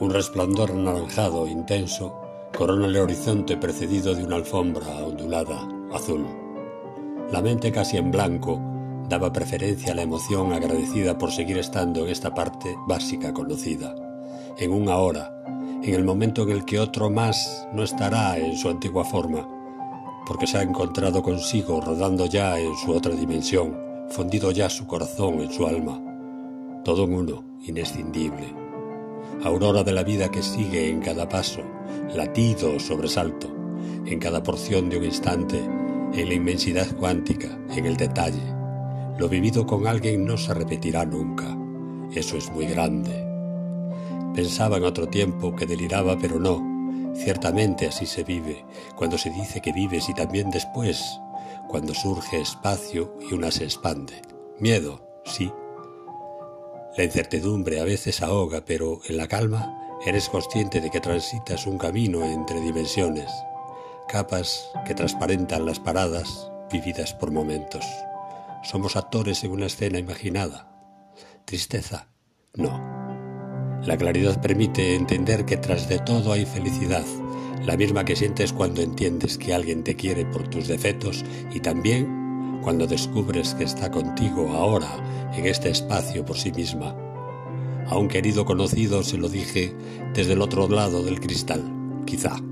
Un resplandor anaranjado intenso corona el horizonte precedido de una alfombra ondulada, azul. La mente casi en blanco daba preferencia a la emoción agradecida por seguir estando en esta parte básica conocida, en una hora, en el momento en el que otro más no estará en su antigua forma, porque se ha encontrado consigo rodando ya en su otra dimensión, fundido ya su corazón en su alma, todo en uno, inescindible. Aurora de la vida que sigue en cada paso, latido o sobresalto, en cada porción de un instante, en la inmensidad cuántica, en el detalle, lo vivido con alguien no se repetirá nunca. Eso es muy grande. Pensaba en otro tiempo que deliraba, pero no. Ciertamente así se vive, cuando se dice que vives y también después, cuando surge espacio y una se expande. Miedo, sí. La incertidumbre a veces ahoga, pero en la calma eres consciente de que transitas un camino entre dimensiones, capas que transparentan las paradas vividas por momentos. Somos actores en una escena imaginada. Tristeza, no. La claridad permite entender que tras de todo hay felicidad, la misma que sientes cuando entiendes que alguien te quiere por tus defectos y también cuando descubres que está contigo ahora en este espacio por sí misma. A un querido conocido se lo dije desde el otro lado del cristal, quizá.